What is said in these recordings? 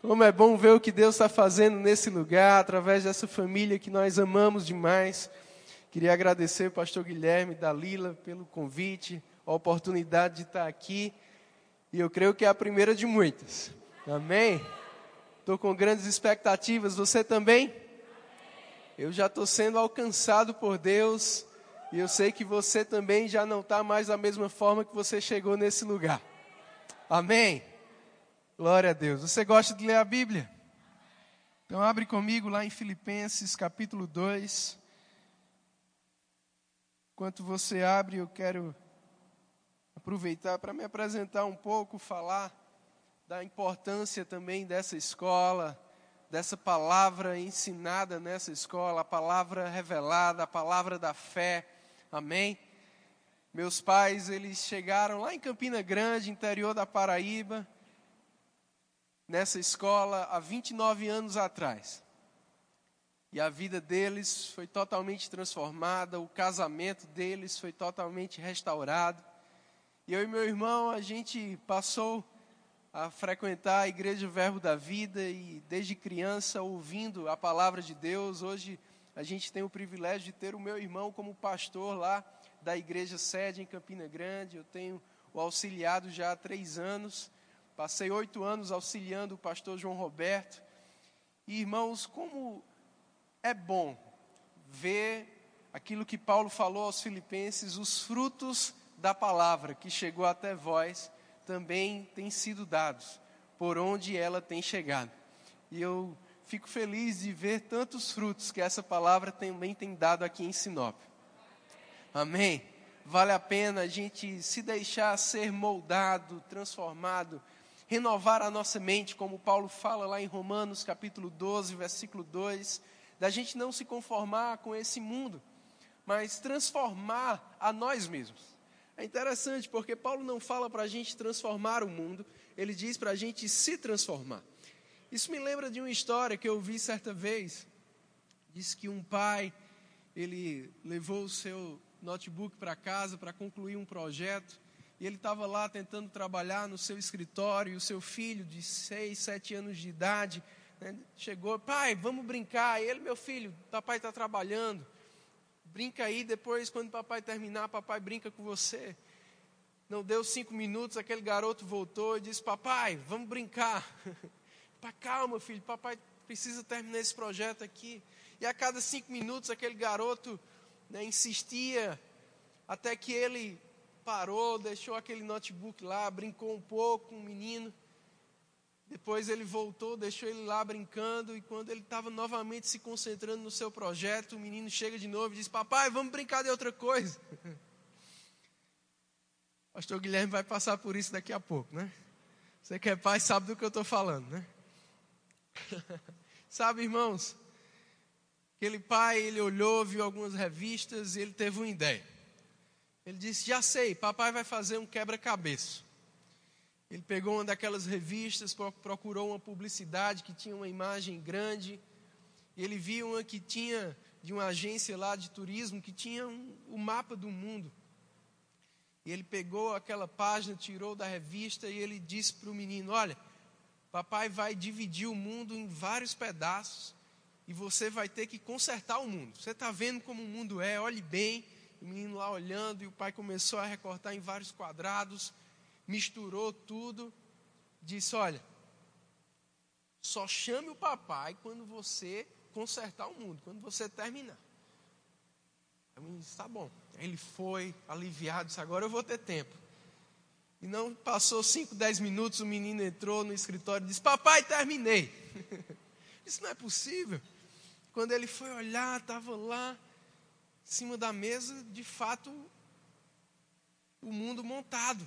Como é bom ver o que Deus está fazendo nesse lugar, através dessa família que nós amamos demais. Queria agradecer ao pastor Guilherme da Lila pelo convite, a oportunidade de estar aqui. E eu creio que é a primeira de muitas. Amém? Estou com grandes expectativas. Você também? Eu já estou sendo alcançado por Deus. E eu sei que você também já não está mais da mesma forma que você chegou nesse lugar. Amém? Glória a Deus. Você gosta de ler a Bíblia? Então abre comigo lá em Filipenses capítulo 2. Enquanto você abre, eu quero aproveitar para me apresentar um pouco, falar da importância também dessa escola, dessa palavra ensinada nessa escola, a palavra revelada, a palavra da fé. Amém? Meus pais, eles chegaram lá em Campina Grande, interior da Paraíba, nessa escola há 29 anos atrás. E a vida deles foi totalmente transformada, o casamento deles foi totalmente restaurado. E eu e meu irmão, a gente passou a frequentar a Igreja Verbo da Vida e desde criança ouvindo a palavra de Deus. Hoje a gente tem o privilégio de ter o meu irmão como pastor lá da igreja sede em Campina Grande. Eu tenho o auxiliado já há três anos. Passei oito anos auxiliando o pastor João Roberto. E, irmãos, como é bom ver aquilo que Paulo falou aos Filipenses, os frutos da palavra que chegou até vós também têm sido dados, por onde ela tem chegado. E eu fico feliz de ver tantos frutos que essa palavra também tem dado aqui em Sinop. Amém? Vale a pena a gente se deixar ser moldado, transformado renovar a nossa mente, como Paulo fala lá em Romanos capítulo 12, versículo 2, da gente não se conformar com esse mundo, mas transformar a nós mesmos. É interessante porque Paulo não fala para a gente transformar o mundo, ele diz para a gente se transformar. Isso me lembra de uma história que eu vi certa vez. Diz que um pai, ele levou o seu notebook para casa para concluir um projeto e ele estava lá tentando trabalhar no seu escritório, e o seu filho de seis, sete anos de idade né, chegou, pai, vamos brincar. E ele, meu filho, papai está trabalhando, brinca aí, depois quando papai terminar, papai brinca com você. Não deu cinco minutos, aquele garoto voltou e disse, papai, vamos brincar. Calma, filho, papai precisa terminar esse projeto aqui. E a cada cinco minutos aquele garoto né, insistia até que ele parou, deixou aquele notebook lá, brincou um pouco com o menino. Depois ele voltou, deixou ele lá brincando, e quando ele estava novamente se concentrando no seu projeto, o menino chega de novo e diz: Papai, vamos brincar de outra coisa. Pastor Guilherme vai passar por isso daqui a pouco, né? Você que é pai sabe do que eu estou falando, né? sabe, irmãos? Aquele pai, ele olhou, viu algumas revistas e ele teve uma ideia. Ele disse: Já sei, papai vai fazer um quebra-cabeça. Ele pegou uma daquelas revistas, procurou uma publicidade que tinha uma imagem grande. Ele viu uma que tinha, de uma agência lá de turismo, que tinha um, o mapa do mundo. E ele pegou aquela página, tirou da revista e ele disse para o menino: Olha, papai vai dividir o mundo em vários pedaços e você vai ter que consertar o mundo. Você está vendo como o mundo é, olhe bem o menino lá olhando e o pai começou a recortar em vários quadrados, misturou tudo, disse: Olha, só chame o papai quando você consertar o mundo, quando você terminar. O menino disse: Tá bom. Aí ele foi aliviado, disse: Agora eu vou ter tempo. E não passou 5, 10 minutos, o menino entrou no escritório e disse: Papai, terminei. Isso não é possível. Quando ele foi olhar, estava lá cima da mesa, de fato, o mundo montado.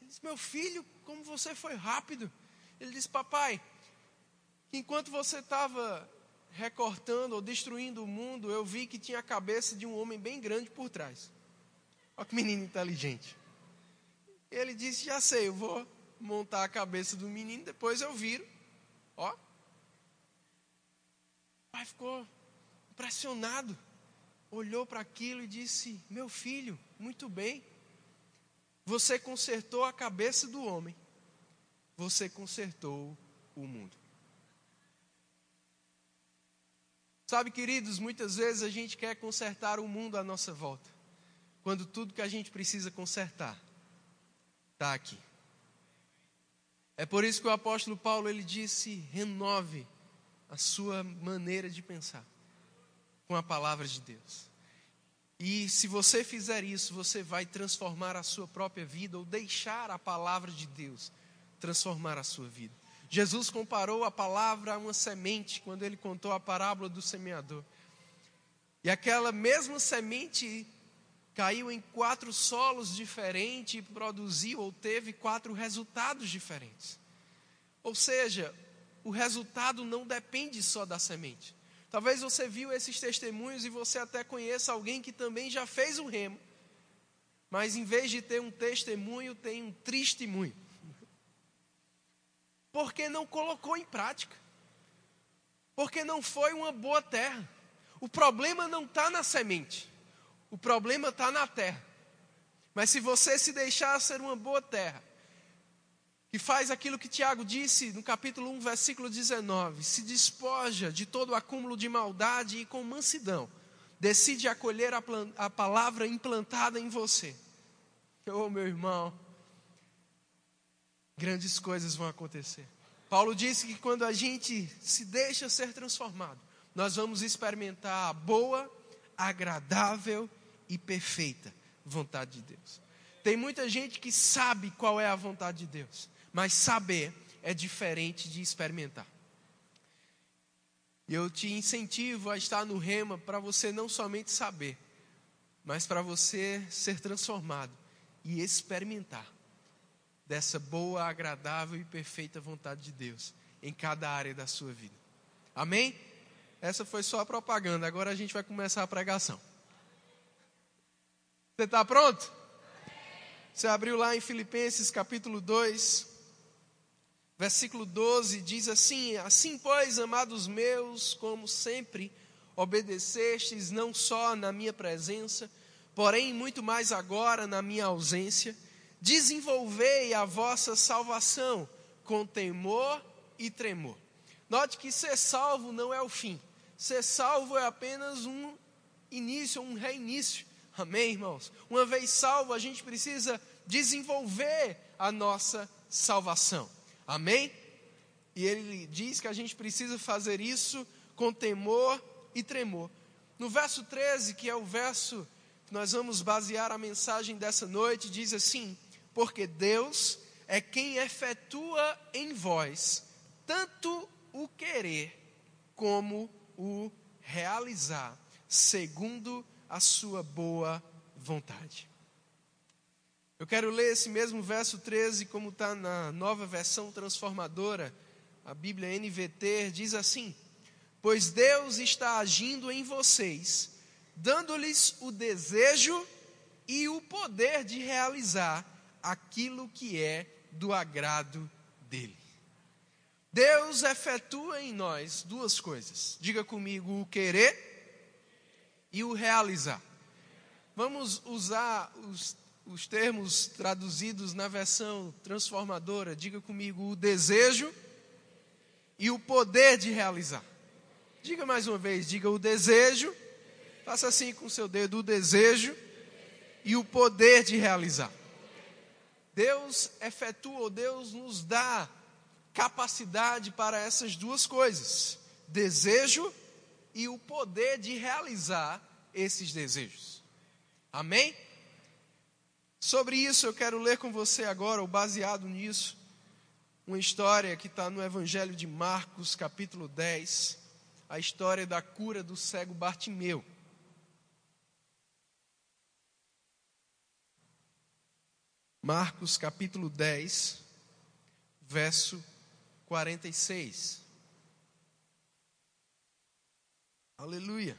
Ele disse: Meu filho, como você foi rápido. Ele disse: Papai, enquanto você estava recortando ou destruindo o mundo, eu vi que tinha a cabeça de um homem bem grande por trás. Olha que menino inteligente. Ele disse: Já sei, eu vou montar a cabeça do menino, depois eu viro. Ó. O pai ficou impressionado olhou para aquilo e disse: Meu filho, muito bem, você consertou a cabeça do homem, você consertou o mundo. Sabe, queridos, muitas vezes a gente quer consertar o mundo à nossa volta, quando tudo que a gente precisa consertar está aqui. É por isso que o apóstolo Paulo ele disse: renove a sua maneira de pensar com a palavra de Deus. E se você fizer isso, você vai transformar a sua própria vida ou deixar a palavra de Deus transformar a sua vida. Jesus comparou a palavra a uma semente quando ele contou a parábola do semeador. E aquela mesma semente caiu em quatro solos diferentes e produziu ou teve quatro resultados diferentes. Ou seja, o resultado não depende só da semente. Talvez você viu esses testemunhos e você até conheça alguém que também já fez o remo, mas em vez de ter um testemunho, tem um testemunho porque não colocou em prática, porque não foi uma boa terra. O problema não está na semente, o problema está na terra. Mas se você se deixar ser uma boa terra, que faz aquilo que Tiago disse no capítulo 1, versículo 19: se despoja de todo o acúmulo de maldade e com mansidão, decide acolher a, a palavra implantada em você. Oh, meu irmão, grandes coisas vão acontecer. Paulo disse que quando a gente se deixa ser transformado, nós vamos experimentar a boa, agradável e perfeita vontade de Deus. Tem muita gente que sabe qual é a vontade de Deus, mas saber é diferente de experimentar. E eu te incentivo a estar no rema para você não somente saber, mas para você ser transformado e experimentar dessa boa, agradável e perfeita vontade de Deus em cada área da sua vida. Amém? Essa foi só a propaganda, agora a gente vai começar a pregação. Você está pronto? Você abriu lá em Filipenses capítulo 2, versículo 12, diz assim: Assim, pois, amados meus, como sempre obedecestes, não só na minha presença, porém muito mais agora na minha ausência, desenvolvei a vossa salvação com temor e tremor. Note que ser salvo não é o fim. Ser salvo é apenas um início, um reinício. Amém, irmãos? Uma vez salvo, a gente precisa desenvolver a nossa salvação. Amém? E ele diz que a gente precisa fazer isso com temor e tremor. No verso 13, que é o verso que nós vamos basear a mensagem dessa noite, diz assim: porque Deus é quem efetua em vós tanto o querer como o realizar, segundo a sua boa vontade. Eu quero ler esse mesmo verso 13, como está na nova versão transformadora, a Bíblia NVT, diz assim: Pois Deus está agindo em vocês, dando-lhes o desejo e o poder de realizar aquilo que é do agrado dele. Deus efetua em nós duas coisas. Diga comigo o querer e o realizar. Vamos usar os, os termos traduzidos na versão transformadora. Diga comigo o desejo e o poder de realizar. Diga mais uma vez, diga o desejo. Faça assim com o seu dedo, o desejo e o poder de realizar. Deus efetua, ou Deus nos dá capacidade para essas duas coisas: desejo e o poder de realizar esses desejos. Amém? Sobre isso eu quero ler com você agora, ou baseado nisso, uma história que está no Evangelho de Marcos, capítulo 10, a história da cura do cego Bartimeu. Marcos capítulo 10, verso 46. Aleluia.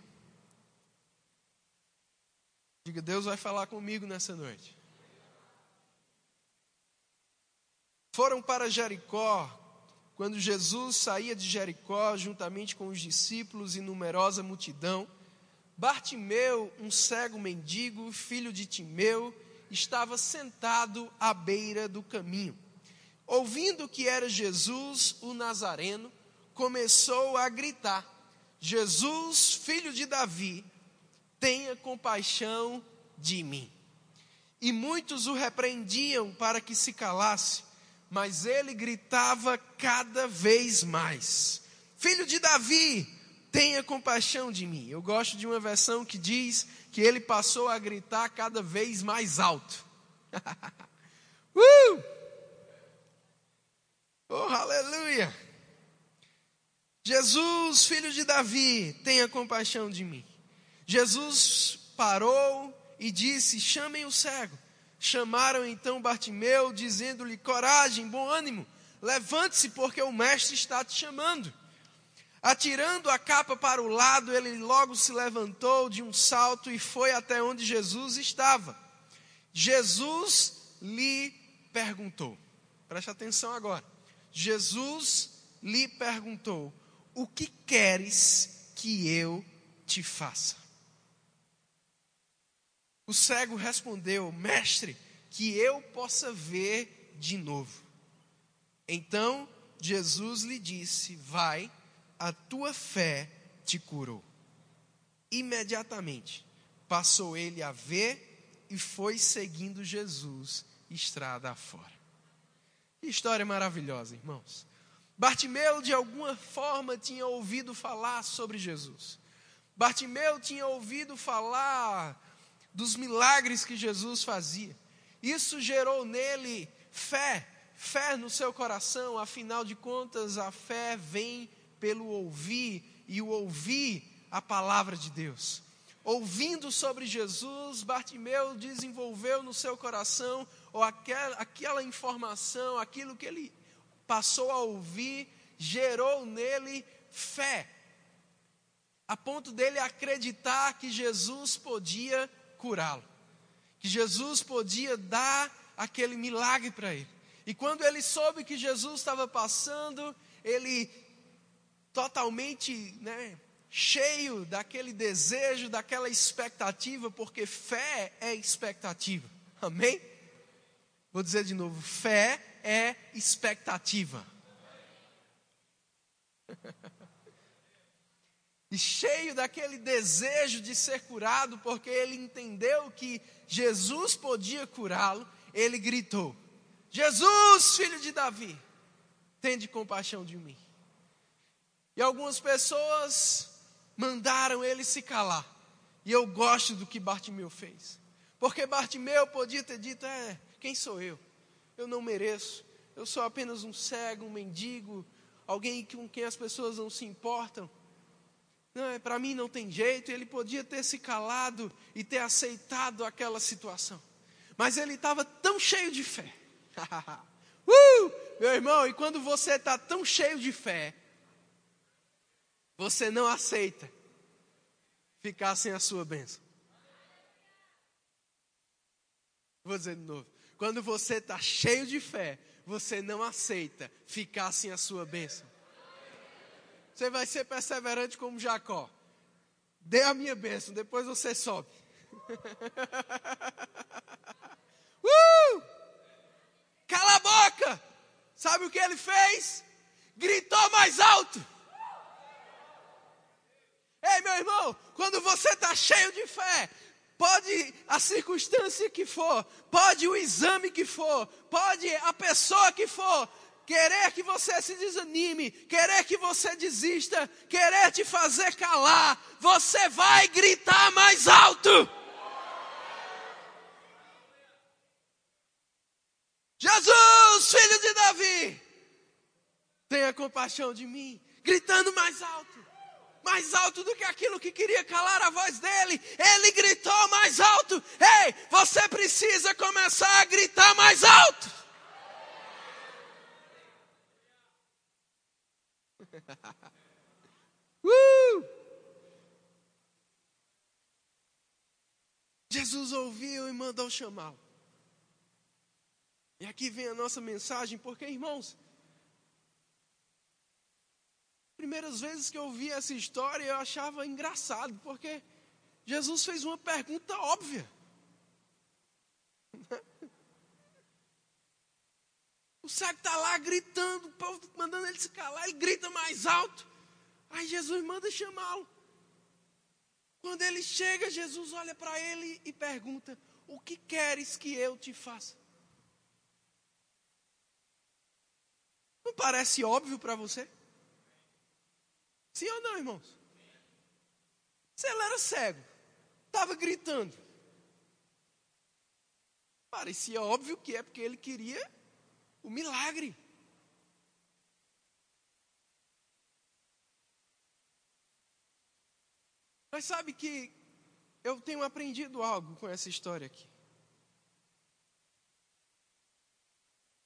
Diga, Deus vai falar comigo nessa noite. Foram para Jericó, quando Jesus saía de Jericó, juntamente com os discípulos e numerosa multidão, Bartimeu, um cego mendigo, filho de Timeu, estava sentado à beira do caminho. Ouvindo que era Jesus o Nazareno, começou a gritar: Jesus, filho de Davi, tenha compaixão de mim. E muitos o repreendiam para que se calasse, mas ele gritava cada vez mais: Filho de Davi, tenha compaixão de mim. Eu gosto de uma versão que diz que ele passou a gritar cada vez mais alto. uh! Oh, aleluia! Jesus, filho de Davi, tenha compaixão de mim. Jesus parou e disse: Chamem o cego. Chamaram então Bartimeu, dizendo-lhe: Coragem, bom ânimo, levante-se, porque o mestre está te chamando. Atirando a capa para o lado, ele logo se levantou de um salto e foi até onde Jesus estava. Jesus lhe perguntou, preste atenção agora. Jesus lhe perguntou: O que queres que eu te faça? O cego respondeu: Mestre, que eu possa ver de novo. Então Jesus lhe disse: Vai, a tua fé te curou. Imediatamente passou ele a ver e foi seguindo Jesus estrada afora. História maravilhosa, irmãos. Bartimeu, de alguma forma, tinha ouvido falar sobre Jesus. Bartimeu tinha ouvido falar dos milagres que Jesus fazia. Isso gerou nele fé, fé no seu coração, afinal de contas, a fé vem pelo ouvir e o ouvir a palavra de Deus. Ouvindo sobre Jesus, Bartimeu desenvolveu no seu coração ou aquela, aquela informação, aquilo que ele passou a ouvir, gerou nele fé, a ponto dele acreditar que Jesus podia curá-lo. Que Jesus podia dar aquele milagre para ele. E quando ele soube que Jesus estava passando, ele totalmente né, cheio daquele desejo, daquela expectativa, porque fé é expectativa. Amém? Vou dizer de novo: fé é expectativa. cheio daquele desejo de ser curado, porque ele entendeu que Jesus podia curá-lo, ele gritou: Jesus, filho de Davi, tende compaixão de mim. E algumas pessoas mandaram ele se calar. E eu gosto do que Bartimeu fez. Porque Bartimeu podia ter dito: É, quem sou eu? Eu não mereço. Eu sou apenas um cego, um mendigo, alguém com quem as pessoas não se importam não, é, para mim não tem jeito, ele podia ter se calado e ter aceitado aquela situação. Mas ele estava tão cheio de fé. uh, meu irmão, e quando você está tão cheio de fé, você não aceita ficar sem a sua bênção. Vou dizer de novo. Quando você está cheio de fé, você não aceita ficar sem a sua bênção. Você vai ser perseverante como Jacó. Dê a minha bênção, depois você sobe. uh! Cala a boca! Sabe o que ele fez? Gritou mais alto. Ei, meu irmão, quando você está cheio de fé, pode a circunstância que for, pode o exame que for, pode a pessoa que for, querer que você se desanime, querer que você desista, querer te fazer calar, você vai gritar mais alto. Jesus, filho de Davi, tenha compaixão de mim, gritando mais alto, mais alto do que aquilo que queria calar a voz dele. Ele gritou mais alto. Ei, você precisa começar a gritar mais alto. uh! Jesus ouviu e mandou chamá-lo. E aqui vem a nossa mensagem, porque, irmãos, primeiras vezes que eu vi essa história eu achava engraçado, porque Jesus fez uma pergunta óbvia. O cego está lá gritando, o povo mandando ele se calar, ele grita mais alto. Aí Jesus manda chamá-lo. Quando ele chega, Jesus olha para ele e pergunta: O que queres que eu te faça? Não parece óbvio para você? Sim ou não, irmãos? Se ele era cego, estava gritando. Parecia óbvio que é porque ele queria o milagre. Mas sabe que eu tenho aprendido algo com essa história aqui.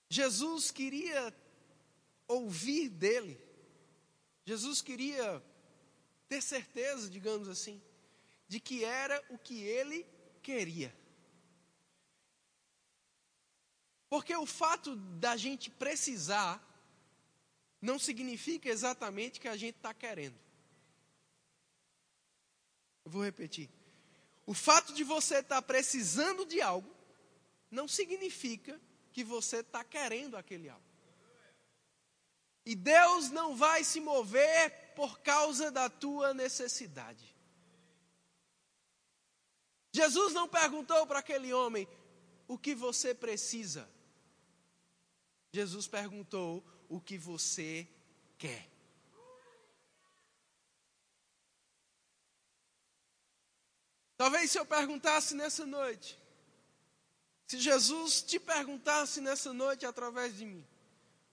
Jesus queria ouvir dele. Jesus queria ter certeza, digamos assim, de que era o que ele queria. Porque o fato da gente precisar não significa exatamente que a gente está querendo. Eu vou repetir. O fato de você estar tá precisando de algo não significa que você está querendo aquele algo. E Deus não vai se mover por causa da tua necessidade. Jesus não perguntou para aquele homem o que você precisa. Jesus perguntou o que você quer. Talvez se eu perguntasse nessa noite, se Jesus te perguntasse nessa noite através de mim,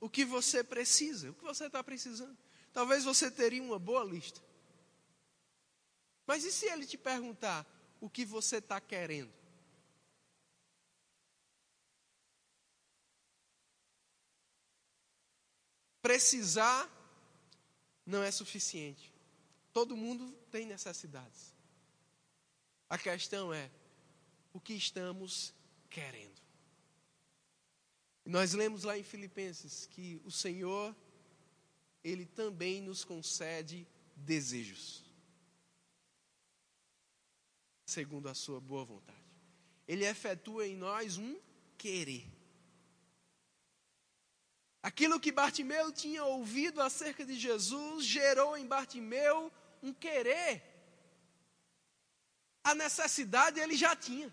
o que você precisa, o que você está precisando, talvez você teria uma boa lista. Mas e se ele te perguntar o que você está querendo? Precisar não é suficiente. Todo mundo tem necessidades. A questão é o que estamos querendo. Nós lemos lá em Filipenses que o Senhor, Ele também nos concede desejos, segundo a Sua boa vontade. Ele efetua em nós um querer. Aquilo que Bartimeu tinha ouvido acerca de Jesus gerou em Bartimeu um querer a necessidade ele já tinha.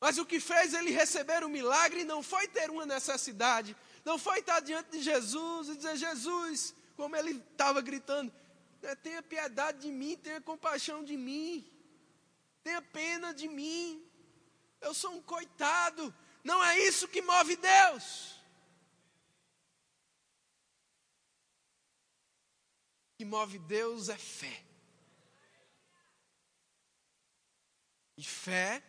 Mas o que fez ele receber o milagre não foi ter uma necessidade, não foi estar diante de Jesus e dizer: Jesus, como ele estava gritando, né, tenha piedade de mim, tenha compaixão de mim, tenha pena de mim, eu sou um coitado. Não é isso que move Deus. O que move Deus é fé. E fé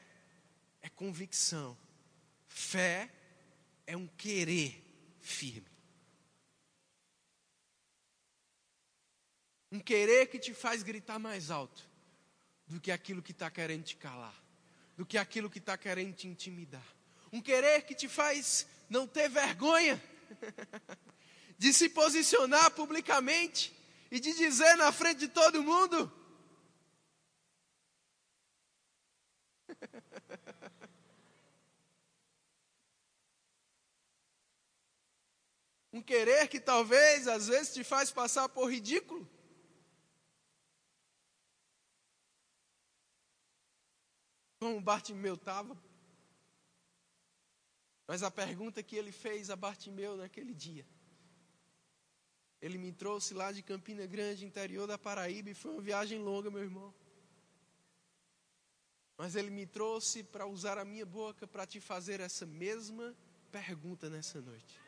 é convicção. Fé é um querer firme. Um querer que te faz gritar mais alto do que aquilo que está querendo te calar, do que aquilo que está querendo te intimidar. Um querer que te faz não ter vergonha de se posicionar publicamente e de dizer na frente de todo mundo: Um querer que talvez às vezes te faz passar por ridículo. Como Bartimeu estava. Mas a pergunta que ele fez a Bartimeu naquele dia. Ele me trouxe lá de Campina Grande, interior da Paraíba, e foi uma viagem longa, meu irmão. Mas ele me trouxe para usar a minha boca para te fazer essa mesma pergunta nessa noite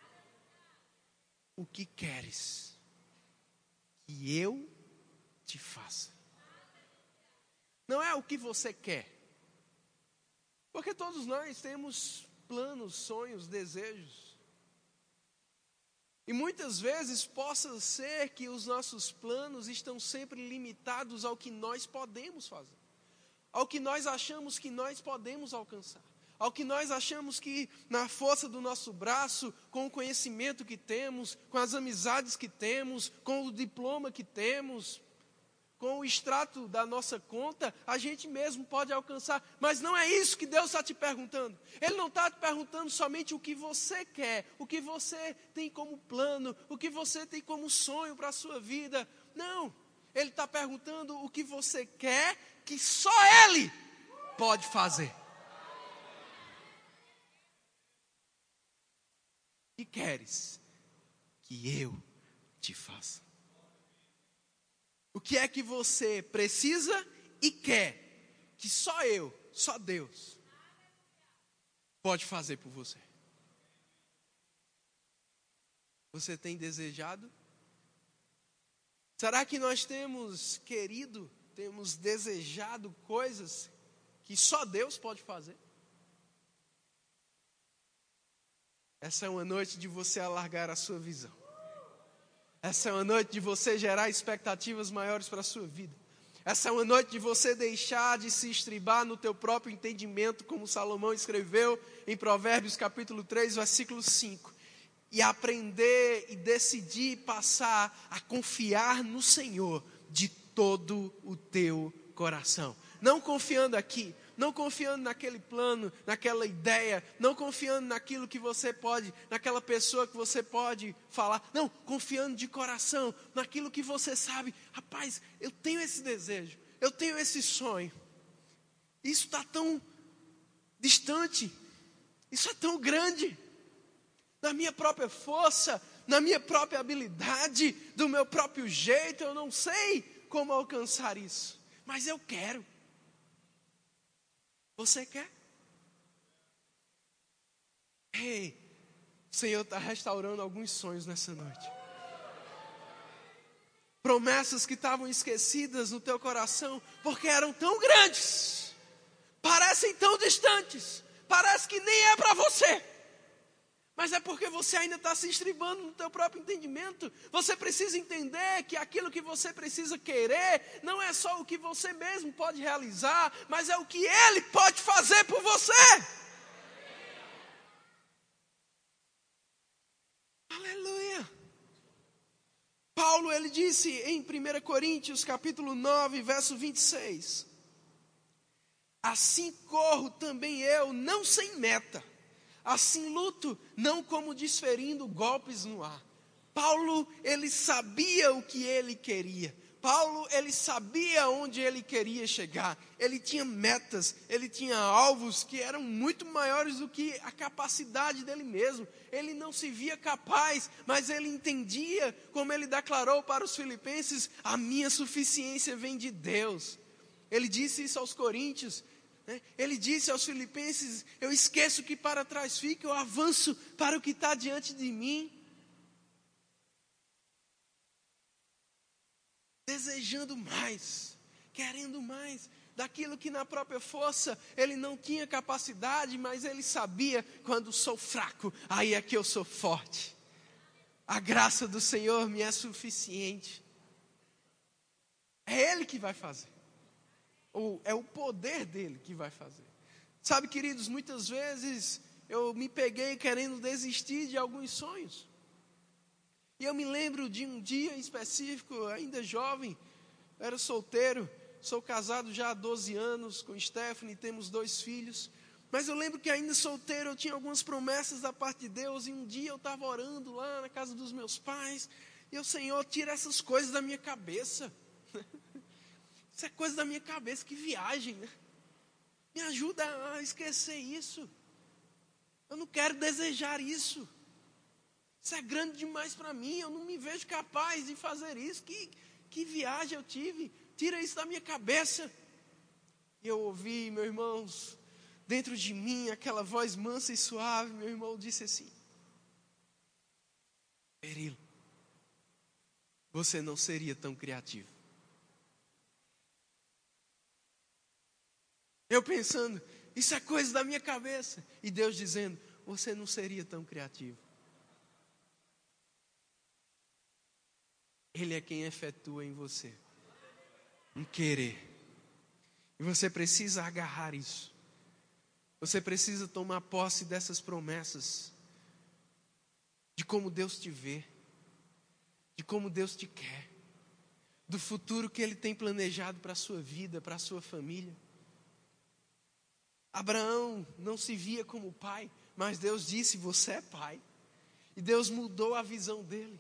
o que queres que eu te faça. Não é o que você quer. Porque todos nós temos planos, sonhos, desejos. E muitas vezes possa ser que os nossos planos estão sempre limitados ao que nós podemos fazer, ao que nós achamos que nós podemos alcançar ao que nós achamos que, na força do nosso braço, com o conhecimento que temos, com as amizades que temos, com o diploma que temos, com o extrato da nossa conta, a gente mesmo pode alcançar. Mas não é isso que Deus está te perguntando. Ele não está te perguntando somente o que você quer, o que você tem como plano, o que você tem como sonho para a sua vida. Não. Ele está perguntando o que você quer, que só Ele pode fazer. E queres que eu te faça? O que é que você precisa e quer que só eu, só Deus, pode fazer por você? Você tem desejado? Será que nós temos querido, temos desejado coisas que só Deus pode fazer? Essa é uma noite de você alargar a sua visão. Essa é uma noite de você gerar expectativas maiores para a sua vida. Essa é uma noite de você deixar de se estribar no teu próprio entendimento, como Salomão escreveu em Provérbios capítulo 3, versículo 5. E aprender e decidir passar a confiar no Senhor de todo o teu coração. Não confiando aqui, não confiando naquele plano, naquela ideia, não confiando naquilo que você pode, naquela pessoa que você pode falar, não, confiando de coração naquilo que você sabe, rapaz, eu tenho esse desejo, eu tenho esse sonho, isso está tão distante, isso é tão grande, na minha própria força, na minha própria habilidade, do meu próprio jeito, eu não sei como alcançar isso, mas eu quero. Você quer? Ei, o Senhor está restaurando alguns sonhos nessa noite. Promessas que estavam esquecidas no teu coração, porque eram tão grandes, parecem tão distantes, parece que nem é para você mas é porque você ainda está se estribando no teu próprio entendimento. Você precisa entender que aquilo que você precisa querer não é só o que você mesmo pode realizar, mas é o que Ele pode fazer por você. Aleluia. Paulo ele disse em 1 Coríntios capítulo 9, verso 26. Assim corro também eu, não sem meta Assim luto, não como desferindo golpes no ar. Paulo, ele sabia o que ele queria. Paulo, ele sabia onde ele queria chegar. Ele tinha metas, ele tinha alvos que eram muito maiores do que a capacidade dele mesmo. Ele não se via capaz, mas ele entendia, como ele declarou para os filipenses: a minha suficiência vem de Deus. Ele disse isso aos coríntios? Ele disse aos Filipenses: Eu esqueço que para trás fica, eu avanço para o que está diante de mim. Desejando mais, querendo mais, daquilo que na própria força ele não tinha capacidade, mas ele sabia: quando sou fraco, aí é que eu sou forte. A graça do Senhor me é suficiente. É Ele que vai fazer ou é o poder dele que vai fazer. Sabe, queridos, muitas vezes eu me peguei querendo desistir de alguns sonhos. E eu me lembro de um dia específico, ainda jovem, era solteiro, sou casado já há 12 anos com Stephanie, temos dois filhos. Mas eu lembro que ainda solteiro eu tinha algumas promessas da parte de Deus, e um dia eu estava orando lá na casa dos meus pais, e o Senhor tira essas coisas da minha cabeça. Isso é coisa da minha cabeça, que viagem, né? Me ajuda a esquecer isso. Eu não quero desejar isso. Isso é grande demais para mim. Eu não me vejo capaz de fazer isso. Que, que viagem eu tive. Tira isso da minha cabeça. E eu ouvi, meus irmãos, dentro de mim, aquela voz mansa e suave. Meu irmão disse assim: Perilo, você não seria tão criativo. Eu pensando, isso é coisa da minha cabeça. E Deus dizendo, você não seria tão criativo. Ele é quem efetua em você um querer. E você precisa agarrar isso. Você precisa tomar posse dessas promessas. De como Deus te vê. De como Deus te quer. do futuro que Ele tem planejado para a sua vida, para a sua família. Abraão não se via como pai, mas Deus disse: Você é pai. E Deus mudou a visão dele.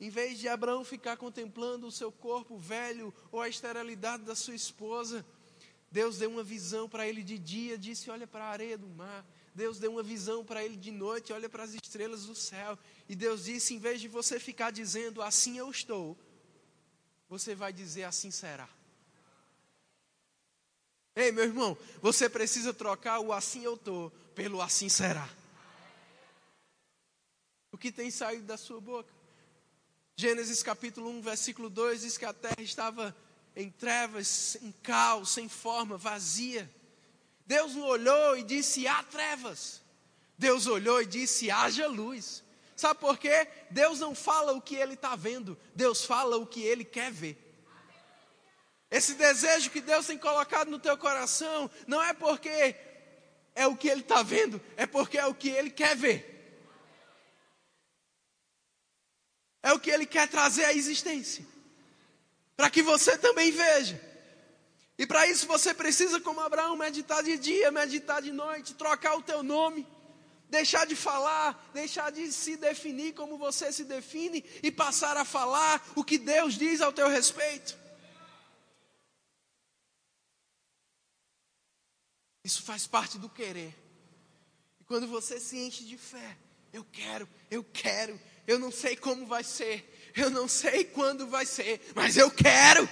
Em vez de Abraão ficar contemplando o seu corpo velho ou a esterilidade da sua esposa, Deus deu uma visão para ele de dia, disse: Olha para a areia do mar. Deus deu uma visão para ele de noite, olha para as estrelas do céu. E Deus disse: Em vez de você ficar dizendo assim eu estou, você vai dizer assim será. Ei, meu irmão, você precisa trocar o assim eu estou pelo assim será. O que tem saído da sua boca? Gênesis capítulo 1, versículo 2 diz que a terra estava em trevas, em caos, sem forma, vazia. Deus olhou e disse: há trevas. Deus olhou e disse: haja luz. Sabe por quê? Deus não fala o que ele está vendo, Deus fala o que ele quer ver. Esse desejo que Deus tem colocado no teu coração não é porque é o que ele está vendo, é porque é o que ele quer ver. é o que Ele quer trazer à existência, para que você também veja. E para isso você precisa, como Abraão, meditar de dia, meditar de noite, trocar o teu nome, deixar de falar, deixar de se definir como você se define e passar a falar o que Deus diz ao teu respeito. Isso faz parte do querer. E quando você se enche de fé, eu quero, eu quero, eu não sei como vai ser, eu não sei quando vai ser, mas eu quero.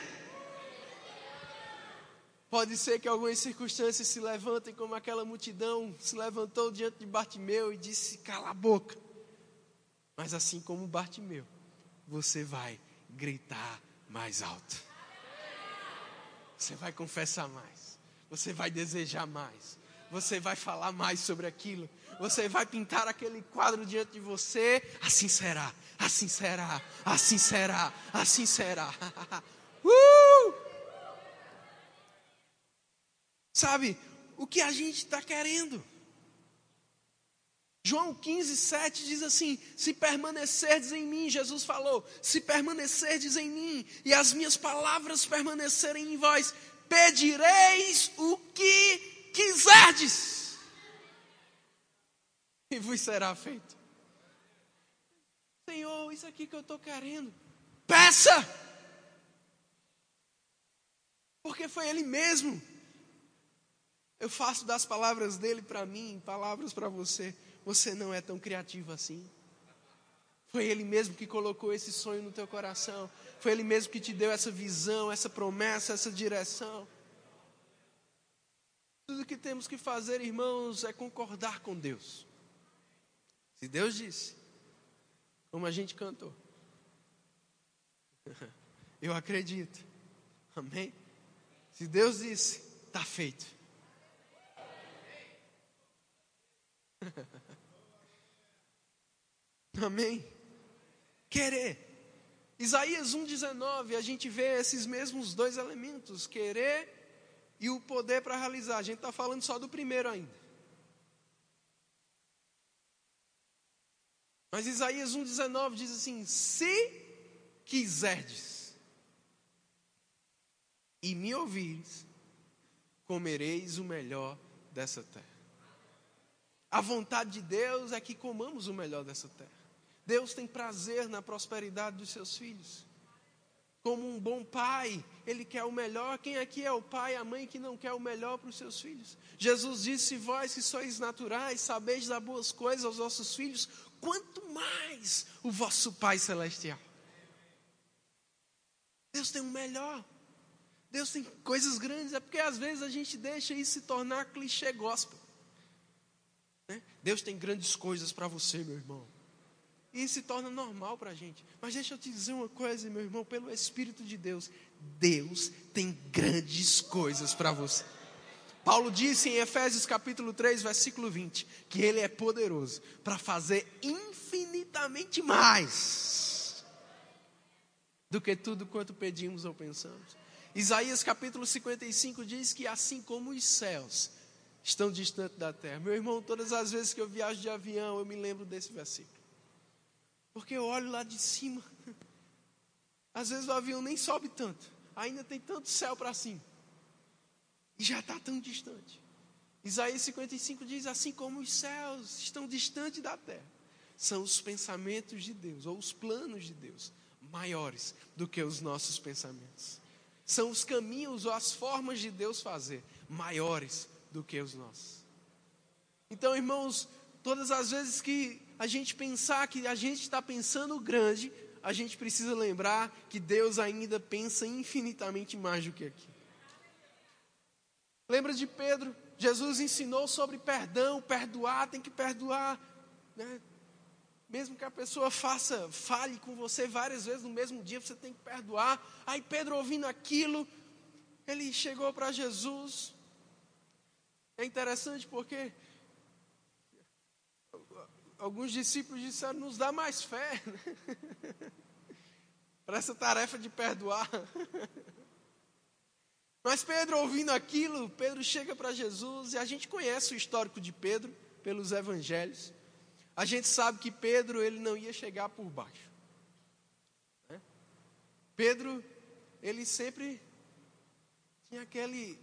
Pode ser que algumas circunstâncias se levantem, como aquela multidão se levantou diante de Bartimeu e disse: Cala a boca. Mas assim como Bartimeu, você vai gritar mais alto. Você vai confessar mais. Você vai desejar mais. Você vai falar mais sobre aquilo você vai pintar aquele quadro diante de você, assim será, assim será, assim será, assim será. uh! Sabe, o que a gente está querendo? João 15, 7 diz assim: Se permanecerdes em mim, Jesus falou, se permanecerdes em mim e as minhas palavras permanecerem em vós, pedireis o que quiserdes e vos será feito. Senhor, isso aqui que eu estou querendo, peça! Porque foi Ele mesmo. Eu faço das palavras dele para mim, palavras para você. Você não é tão criativo assim. Foi Ele mesmo que colocou esse sonho no teu coração. Foi Ele mesmo que te deu essa visão, essa promessa, essa direção. Tudo que temos que fazer, irmãos, é concordar com Deus. Se Deus disse, como a gente cantou, eu acredito. Amém? Se Deus disse, está feito. Amém? Querer. Isaías 1,19, a gente vê esses mesmos dois elementos, querer e o poder para realizar. A gente está falando só do primeiro ainda. Mas Isaías 1,19 diz assim: Se quiserdes e me ouvires, comereis o melhor dessa terra. A vontade de Deus é que comamos o melhor dessa terra. Deus tem prazer na prosperidade dos seus filhos. Como um bom pai, ele quer o melhor. Quem aqui é o pai, a mãe que não quer o melhor para os seus filhos? Jesus disse: Vós que sois naturais, sabeis dar boas coisas aos vossos filhos, quanto mais o vosso Pai Celestial. Deus tem o melhor. Deus tem coisas grandes. É porque às vezes a gente deixa isso se tornar clichê gospel. Né? Deus tem grandes coisas para você, meu irmão. E se torna normal para a gente. Mas deixa eu te dizer uma coisa, meu irmão, pelo Espírito de Deus. Deus tem grandes coisas para você. Paulo disse em Efésios capítulo 3, versículo 20, que ele é poderoso para fazer infinitamente mais do que tudo quanto pedimos ou pensamos. Isaías capítulo 55 diz que assim como os céus estão distantes da terra. Meu irmão, todas as vezes que eu viajo de avião, eu me lembro desse versículo. Porque eu olho lá de cima Às vezes o avião nem sobe tanto, ainda tem tanto céu para cima, e já está tão distante. Isaías 55 diz: Assim como os céus estão distantes da terra, são os pensamentos de Deus, ou os planos de Deus, maiores do que os nossos pensamentos. São os caminhos ou as formas de Deus fazer maiores do que os nossos. Então, irmãos, todas as vezes que a gente pensar que a gente está pensando grande, a gente precisa lembrar que Deus ainda pensa infinitamente mais do que aqui. Lembra de Pedro? Jesus ensinou sobre perdão, perdoar, tem que perdoar. Né? Mesmo que a pessoa faça, fale com você várias vezes no mesmo dia, você tem que perdoar. Aí Pedro ouvindo aquilo, ele chegou para Jesus. É interessante porque alguns discípulos disseram: nos dá mais fé para essa tarefa de perdoar. Mas Pedro, ouvindo aquilo, Pedro chega para Jesus e a gente conhece o histórico de Pedro pelos evangelhos. A gente sabe que Pedro ele não ia chegar por baixo. Né? Pedro, ele sempre tinha aquele,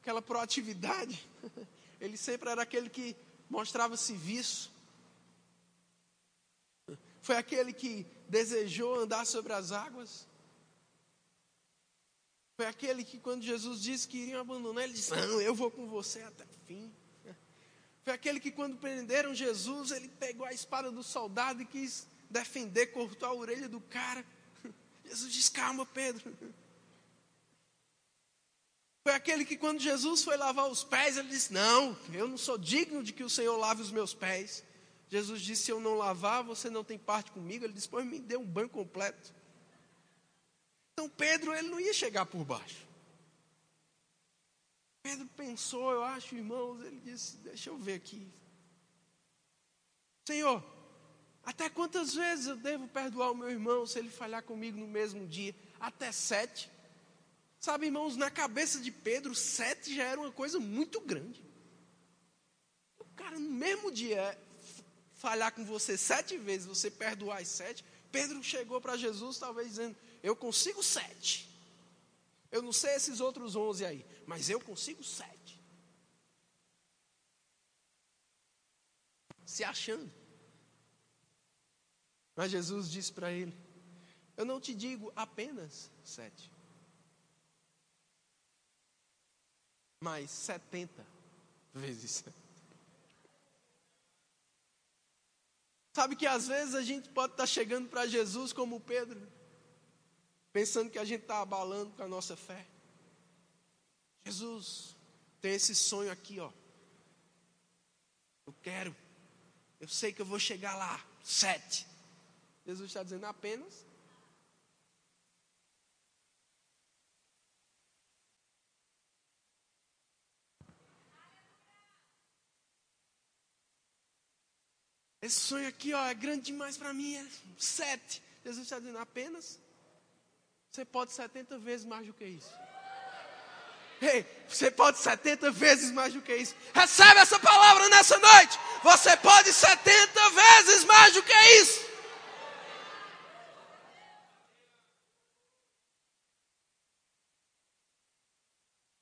aquela proatividade. Ele sempre era aquele que mostrava serviço. Foi aquele que desejou andar sobre as águas. Foi aquele que, quando Jesus disse que iriam abandonar, ele disse: Não, eu vou com você até o fim. Foi aquele que, quando prenderam Jesus, ele pegou a espada do soldado e quis defender, cortou a orelha do cara. Jesus disse: Calma, Pedro. Foi aquele que, quando Jesus foi lavar os pés, ele disse: Não, eu não sou digno de que o Senhor lave os meus pés. Jesus disse: Se eu não lavar, você não tem parte comigo. Ele disse: Pois me dê um banho completo. Então Pedro, ele não ia chegar por baixo. Pedro pensou, eu acho, irmãos, ele disse: Deixa eu ver aqui. Senhor, até quantas vezes eu devo perdoar o meu irmão se ele falhar comigo no mesmo dia? Até sete. Sabe, irmãos, na cabeça de Pedro, sete já era uma coisa muito grande. O cara, no mesmo dia, falhar com você sete vezes, você perdoar as sete. Pedro chegou para Jesus, talvez dizendo: Eu consigo sete. Eu não sei esses outros onze aí, mas eu consigo sete. Se achando. Mas Jesus disse para ele: Eu não te digo apenas sete, mas setenta vezes sete. Sabe que às vezes a gente pode estar chegando para Jesus como Pedro pensando que a gente está abalando com a nossa fé. Jesus, tem esse sonho aqui, ó. Eu quero, eu sei que eu vou chegar lá, sete. Jesus está dizendo apenas. Esse sonho aqui, ó, é grande demais para mim, é sete. Jesus está dizendo apenas. Você pode 70 vezes mais do que isso. Ei, você pode 70 vezes mais do que isso. Recebe essa palavra nessa noite. Você pode 70 vezes mais do que isso.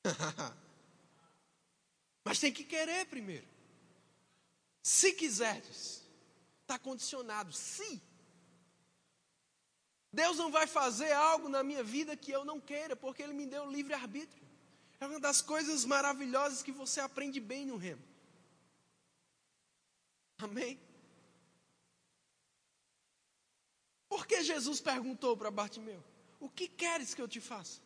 Mas tem que querer primeiro. Se quiseres, está condicionado. Se Deus não vai fazer algo na minha vida que eu não queira, porque Ele me deu livre arbítrio. É uma das coisas maravilhosas que você aprende bem no remo. Amém? Por que Jesus perguntou para Bartimeu: O que queres que eu te faça?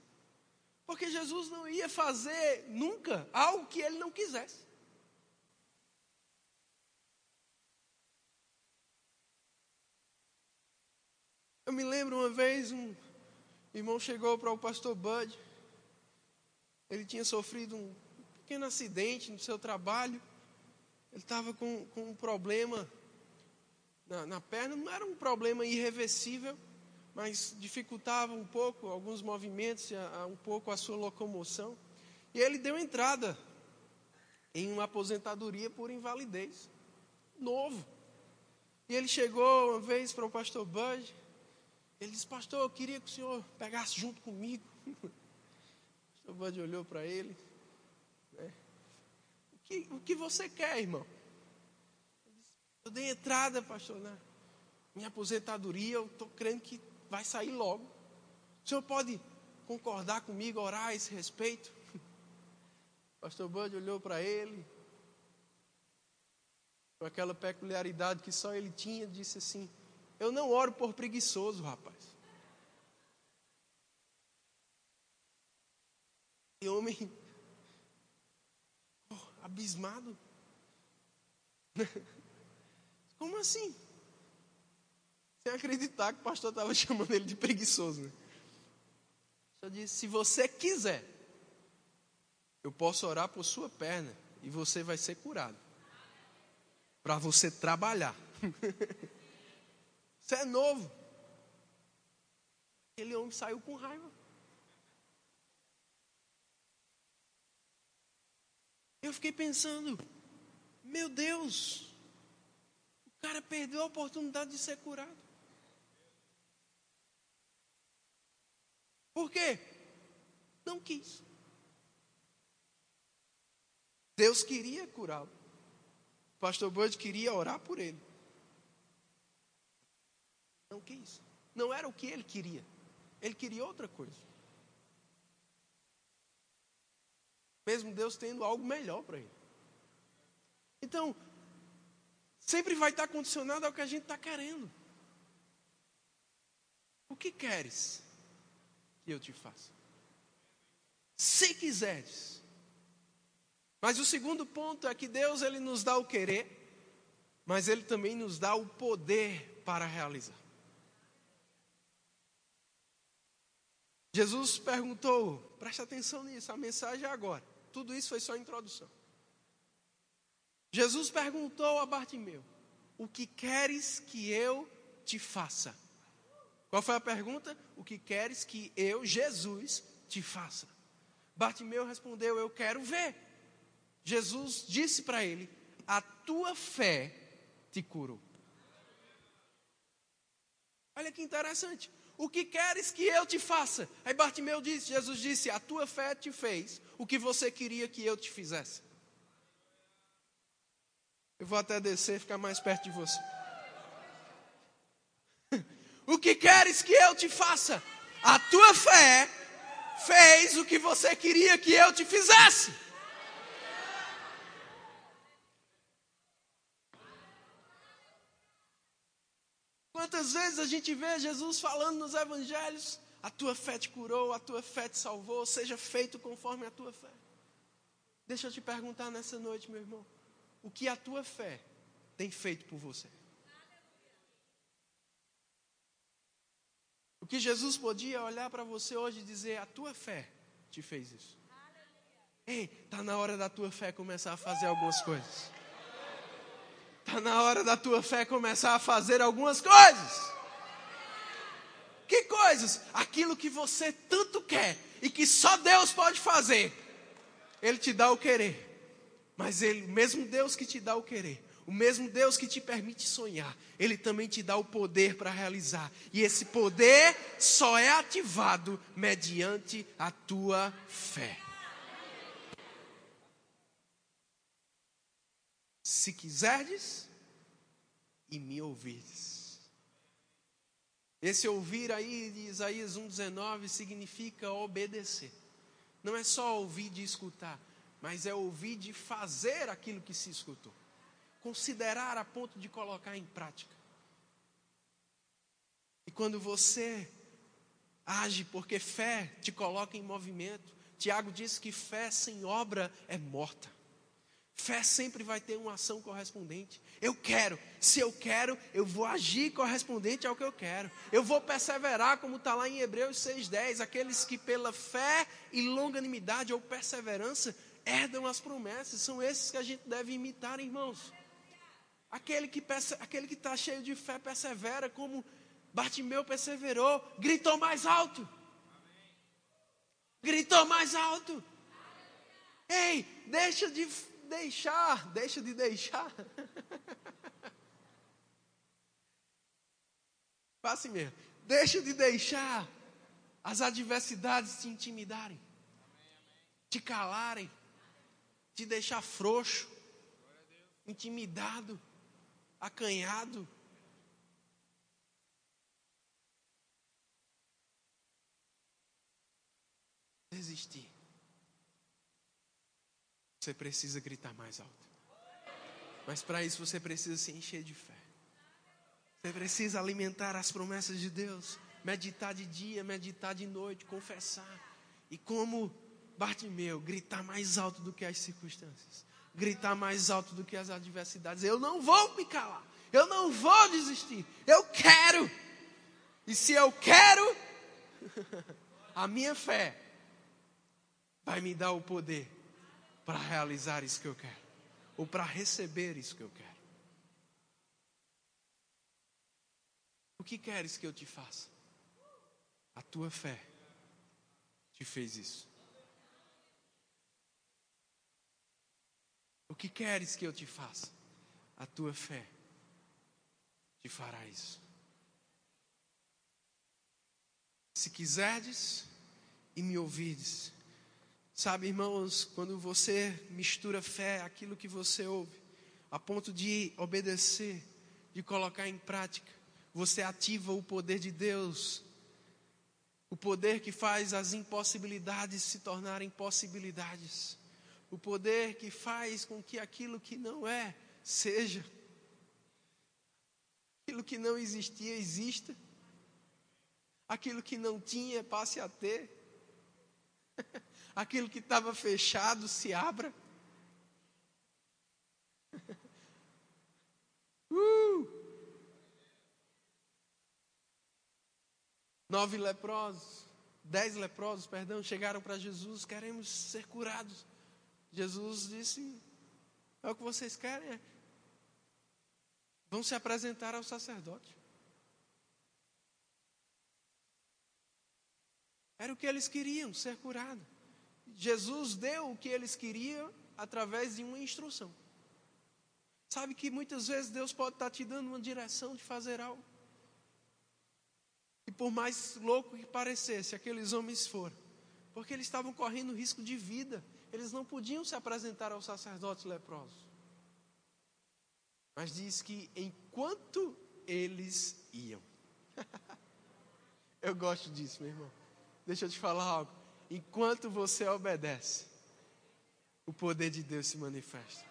Porque Jesus não ia fazer nunca algo que ele não quisesse. Eu me lembro uma vez, um irmão chegou para o pastor Bud. Ele tinha sofrido um pequeno acidente no seu trabalho. Ele estava com, com um problema na, na perna. Não era um problema irreversível, mas dificultava um pouco alguns movimentos, a, a, um pouco a sua locomoção. E ele deu entrada em uma aposentadoria por invalidez. Novo. E ele chegou uma vez para o pastor Bud Ele disse, pastor, eu queria que o senhor pegasse junto comigo. O pastor Bud olhou para ele. Né? O, que, o que você quer, irmão? Eu dei entrada, pastor, na minha aposentadoria, eu estou crendo que vai sair logo. O senhor pode concordar comigo, orar a esse respeito? O pastor Bud olhou para ele, com aquela peculiaridade que só ele tinha, disse assim: Eu não oro por preguiçoso, rapaz. E homem, oh, abismado. Como assim? Sem acreditar que o pastor estava chamando ele de preguiçoso. Né? Só disse: se você quiser, eu posso orar por sua perna e você vai ser curado para você trabalhar. Isso é novo. Aquele homem saiu com raiva. Eu fiquei pensando, meu Deus, o cara perdeu a oportunidade de ser curado. Por quê? Não quis. Deus queria curá-lo pastor Bud queria orar por ele. Não quis. Não era o que ele queria. Ele queria outra coisa. Mesmo Deus tendo algo melhor para ele. Então, sempre vai estar condicionado ao que a gente está querendo. O que queres que eu te faça? Se quiseres. Mas o segundo ponto é que Deus ele nos dá o querer, mas ele também nos dá o poder para realizar. Jesus perguntou, preste atenção nisso, a mensagem é agora. Tudo isso foi só introdução. Jesus perguntou a Bartimeu: O que queres que eu te faça? Qual foi a pergunta? O que queres que eu, Jesus, te faça? Bartimeu respondeu: Eu quero ver. Jesus disse para ele: A tua fé te curou. Olha que interessante. O que queres que eu te faça? Aí Bartimeu disse: Jesus disse: A tua fé te fez o que você queria que eu te fizesse. Eu vou até descer ficar mais perto de você. o que queres que eu te faça? A tua fé fez o que você queria que eu te fizesse. Quantas vezes a gente vê Jesus falando nos evangelhos: a tua fé te curou, a tua fé te salvou, seja feito conforme a tua fé. Deixa eu te perguntar nessa noite, meu irmão: o que a tua fé tem feito por você? O que Jesus podia olhar para você hoje e dizer: a tua fé te fez isso. Ei, está na hora da tua fé começar a fazer algumas coisas. Está na hora da tua fé começar a fazer algumas coisas. Que coisas? Aquilo que você tanto quer e que só Deus pode fazer. Ele te dá o querer. Mas ele, o mesmo Deus que te dá o querer, o mesmo Deus que te permite sonhar, ele também te dá o poder para realizar. E esse poder só é ativado mediante a tua fé. Se quiserdes e me ouvirdes. Esse ouvir aí de Isaías 1,19 significa obedecer. Não é só ouvir de escutar, mas é ouvir de fazer aquilo que se escutou. Considerar a ponto de colocar em prática. E quando você age porque fé te coloca em movimento, Tiago diz que fé sem obra é morta. Fé sempre vai ter uma ação correspondente. Eu quero, se eu quero, eu vou agir correspondente ao que eu quero. Eu vou perseverar, como está lá em Hebreus 6,10: aqueles que pela fé e longanimidade ou perseverança herdam as promessas. São esses que a gente deve imitar, irmãos. Aquele que está cheio de fé persevera, como Bartimeu perseverou, gritou mais alto. Gritou mais alto. Ei, deixa de deixar, deixa de deixar. Assim mesmo. Deixa de deixar as adversidades te intimidarem, te calarem, te deixar frouxo, intimidado, acanhado. Desistir. Você precisa gritar mais alto. Mas para isso você precisa se encher de fé. Você precisa alimentar as promessas de Deus, meditar de dia, meditar de noite, confessar. E como Bartimeu, gritar mais alto do que as circunstâncias, gritar mais alto do que as adversidades. Eu não vou me calar, eu não vou desistir, eu quero. E se eu quero, a minha fé vai me dar o poder para realizar isso que eu quero, ou para receber isso que eu quero. O que queres que eu te faça? A tua fé te fez isso. O que queres que eu te faça? A tua fé te fará isso. Se quiserdes e me ouvides. Sabe, irmãos, quando você mistura fé, aquilo que você ouve, a ponto de obedecer, de colocar em prática, você ativa o poder de Deus. O poder que faz as impossibilidades se tornarem possibilidades. O poder que faz com que aquilo que não é, seja. Aquilo que não existia, exista. Aquilo que não tinha, passe a ter. Aquilo que estava fechado, se abra. Uh! Nove leprosos, dez leprosos, perdão, chegaram para Jesus, queremos ser curados. Jesus disse: É o que vocês querem? É. Vão se apresentar ao sacerdote. Era o que eles queriam, ser curado. Jesus deu o que eles queriam através de uma instrução. Sabe que muitas vezes Deus pode estar te dando uma direção de fazer algo. E por mais louco que parecesse, aqueles homens foram. Porque eles estavam correndo risco de vida. Eles não podiam se apresentar aos sacerdotes leprosos. Mas diz que enquanto eles iam. eu gosto disso, meu irmão. Deixa eu te falar algo. Enquanto você obedece, o poder de Deus se manifesta.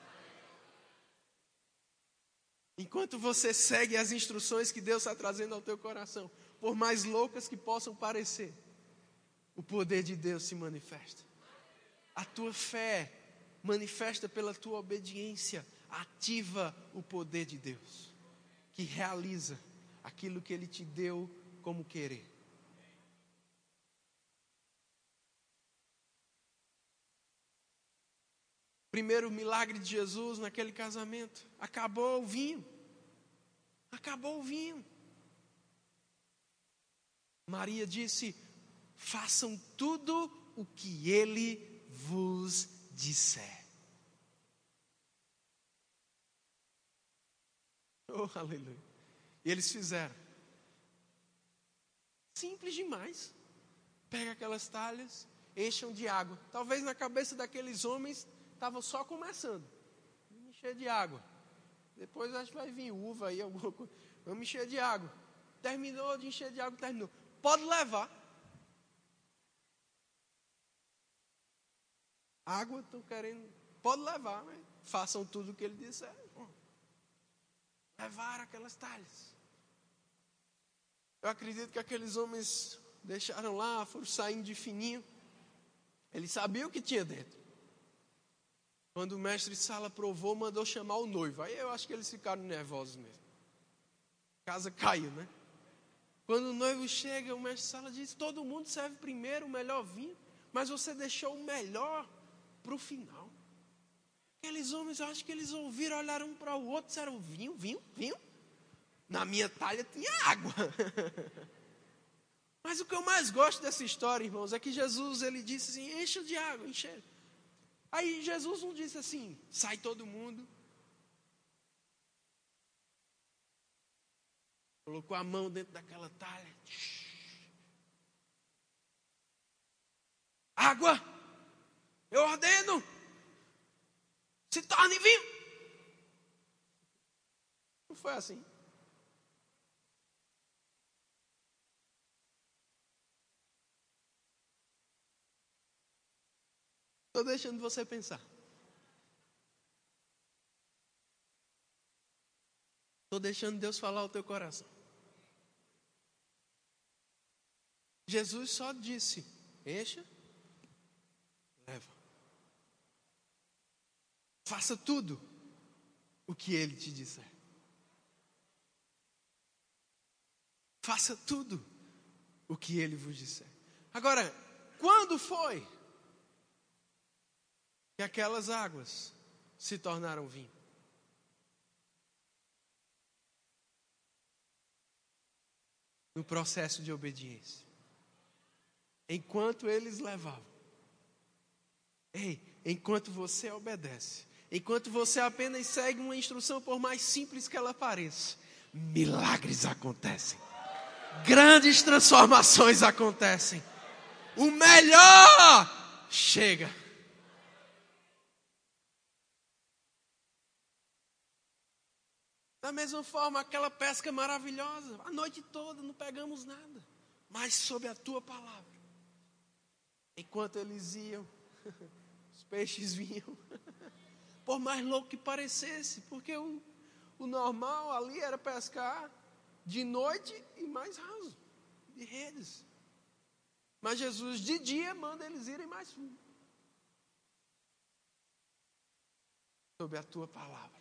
Enquanto você segue as instruções que Deus está trazendo ao teu coração, por mais loucas que possam parecer, o poder de Deus se manifesta. A tua fé manifesta pela tua obediência, ativa o poder de Deus, que realiza aquilo que Ele te deu como querer. Primeiro milagre de Jesus naquele casamento, acabou o vinho. Acabou o vinho. Maria disse: façam tudo o que ele vos disser. Oh, aleluia. E eles fizeram. Simples demais. Pega aquelas talhas, enchem de água. Talvez na cabeça daqueles homens estava só começando. Vamos encher de água. Depois acho que vai vir uva aí, alguma coisa. Vamos encher de água. Terminou de encher de água, terminou. Pode levar. Água, estão querendo. Pode levar, mas façam tudo o que ele disser. Levaram aquelas talhas. Eu acredito que aqueles homens deixaram lá, foram saindo de fininho. Eles sabiam o que tinha dentro. Quando o mestre Sala provou, mandou chamar o noivo. Aí eu acho que eles ficaram nervosos mesmo. A casa caiu, né? Quando o noivo chega, o mestre Sala diz: todo mundo serve primeiro o melhor vinho, mas você deixou o melhor para o final. Aqueles homens, eu acho que eles ouviram, olharam um para o outro, disseram: vinho, vinho, vinho. Na minha talha tinha água. mas o que eu mais gosto dessa história, irmãos, é que Jesus ele disse assim: encha de água, enche. Aí Jesus não disse assim: sai todo mundo, Colocou a mão dentro daquela talha. Água, eu ordeno, se torne vinho. Não foi assim. Estou deixando você pensar. Estou deixando Deus falar o teu coração. Jesus só disse: encha, leva. Faça tudo o que ele te disser. Faça tudo o que ele vos disser. Agora, quando foi que aquelas águas se tornaram vinho? No processo de obediência. Enquanto eles levavam. Ei, enquanto você obedece, enquanto você apenas segue uma instrução, por mais simples que ela pareça, milagres acontecem, grandes transformações acontecem, o melhor chega. Da mesma forma, aquela pesca maravilhosa, a noite toda não pegamos nada, mas sob a tua palavra. Enquanto eles iam, os peixes vinham. Por mais louco que parecesse, porque o, o normal ali era pescar de noite e mais raso, de redes. Mas Jesus de dia manda eles irem mais fundo. Sob a tua palavra,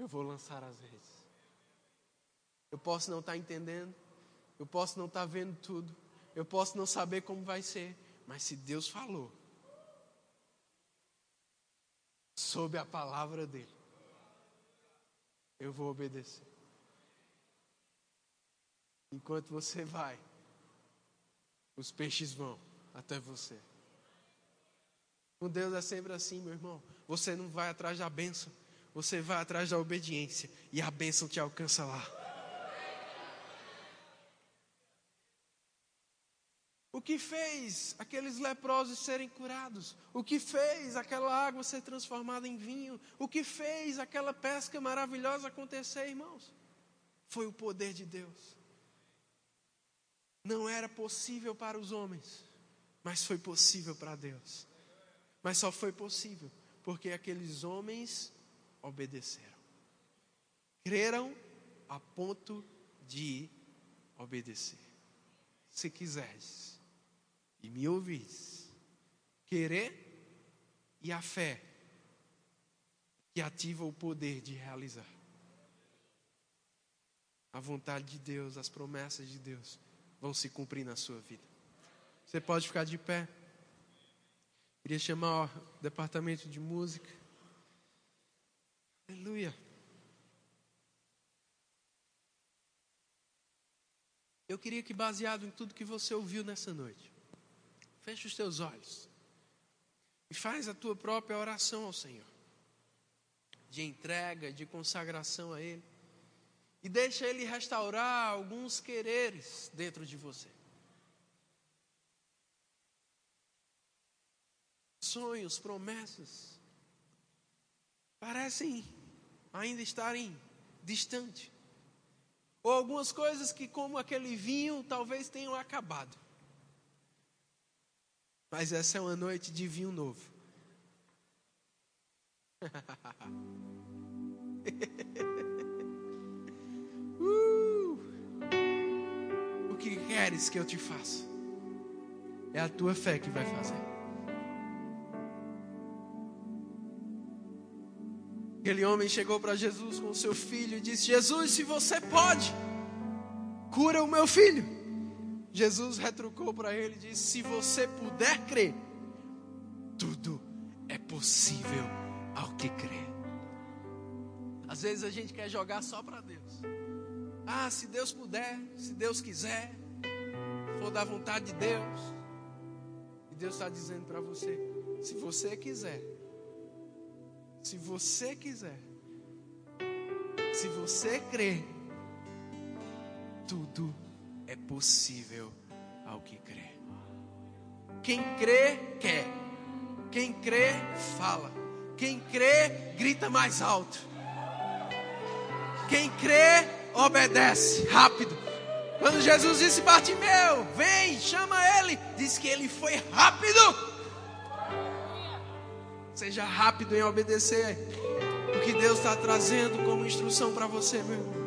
eu vou lançar as redes. Eu posso não estar entendendo, eu posso não estar vendo tudo, eu posso não saber como vai ser, mas se Deus falou, sob a palavra dele, eu vou obedecer. Enquanto você vai, os peixes vão até você. Com Deus é sempre assim, meu irmão. Você não vai atrás da bênção, você vai atrás da obediência e a bênção te alcança lá. O que fez aqueles leprosos serem curados? O que fez aquela água ser transformada em vinho? O que fez aquela pesca maravilhosa acontecer, irmãos? Foi o poder de Deus. Não era possível para os homens, mas foi possível para Deus. Mas só foi possível porque aqueles homens obedeceram. Creram a ponto de obedecer. Se quiseres e me ouvis. Querer e a fé que ativa o poder de realizar. A vontade de Deus, as promessas de Deus vão se cumprir na sua vida. Você pode ficar de pé. Queria chamar o departamento de música. Aleluia. Eu queria que, baseado em tudo que você ouviu nessa noite, Feche os teus olhos. E faz a tua própria oração ao Senhor. De entrega, de consagração a Ele. E deixa Ele restaurar alguns quereres dentro de você. Sonhos, promessas. Parecem ainda estarem distantes. Ou algumas coisas que, como aquele vinho, talvez tenham acabado. Mas essa é uma noite de vinho novo. uh! O que queres que eu te faça? É a tua fé que vai fazer. Aquele homem chegou para Jesus com seu filho e disse: Jesus, se você pode, cura o meu filho. Jesus retrucou para ele e disse: Se você puder crer, tudo é possível ao que crê. Às vezes a gente quer jogar só para Deus. Ah, se Deus puder, se Deus quiser, for da vontade de Deus. E Deus está dizendo para você: se você quiser, se você quiser, se você crer, tudo é possível ao que crê. Quem crê, quer. Quem crê, fala. Quem crê, grita mais alto. Quem crê, obedece rápido. Quando Jesus disse Bartimeu, vem, chama ele, diz que ele foi rápido. Seja rápido em obedecer o que Deus está trazendo como instrução para você, meu irmão.